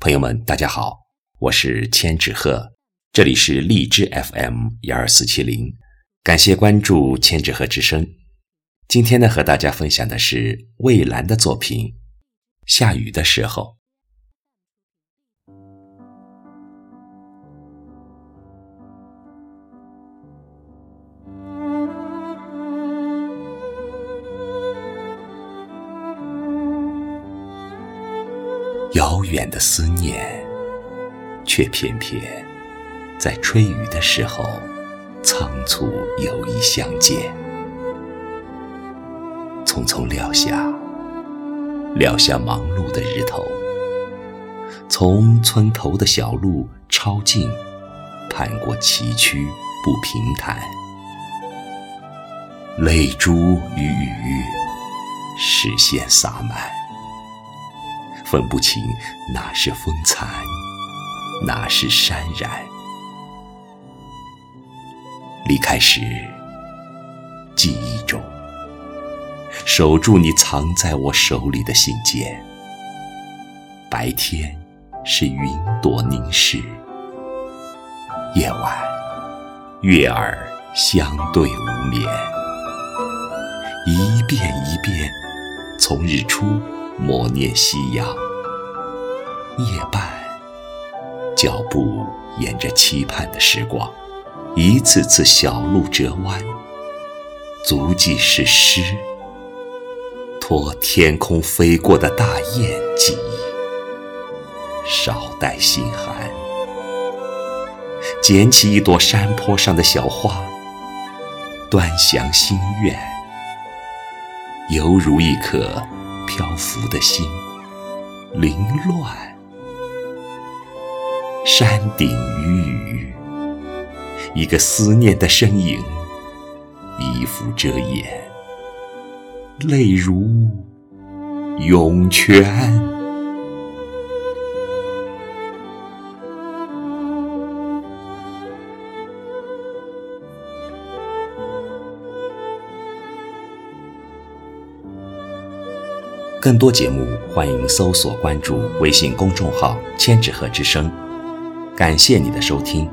朋友们，大家好，我是千纸鹤，这里是荔枝 FM 幺二四七零，感谢关注千纸鹤之声。今天呢，和大家分享的是蔚蓝的作品《下雨的时候》。遥远的思念，却偏偏在吹雨的时候仓促有意相见。匆匆撂下，撂下忙碌的日头，从村头的小路抄近，攀过崎岖不平坦，泪珠与雨，视线洒满。分不清哪是风残，哪是潸然。离开时，记忆中守住你藏在我手里的信件。白天是云朵凝视，夜晚月儿相对无眠。一遍一遍，从日出。默念夕阳，夜半，脚步沿着期盼的时光，一次次小路折弯，足迹是诗，托天空飞过的大雁记忆，少带心寒，捡起一朵山坡上的小花，端详心愿，犹如一颗。漂浮的心，凌乱。山顶雨雨，一个思念的身影，衣服遮掩，泪如涌泉。更多节目，欢迎搜索关注微信公众号“千纸鹤之声”。感谢你的收听。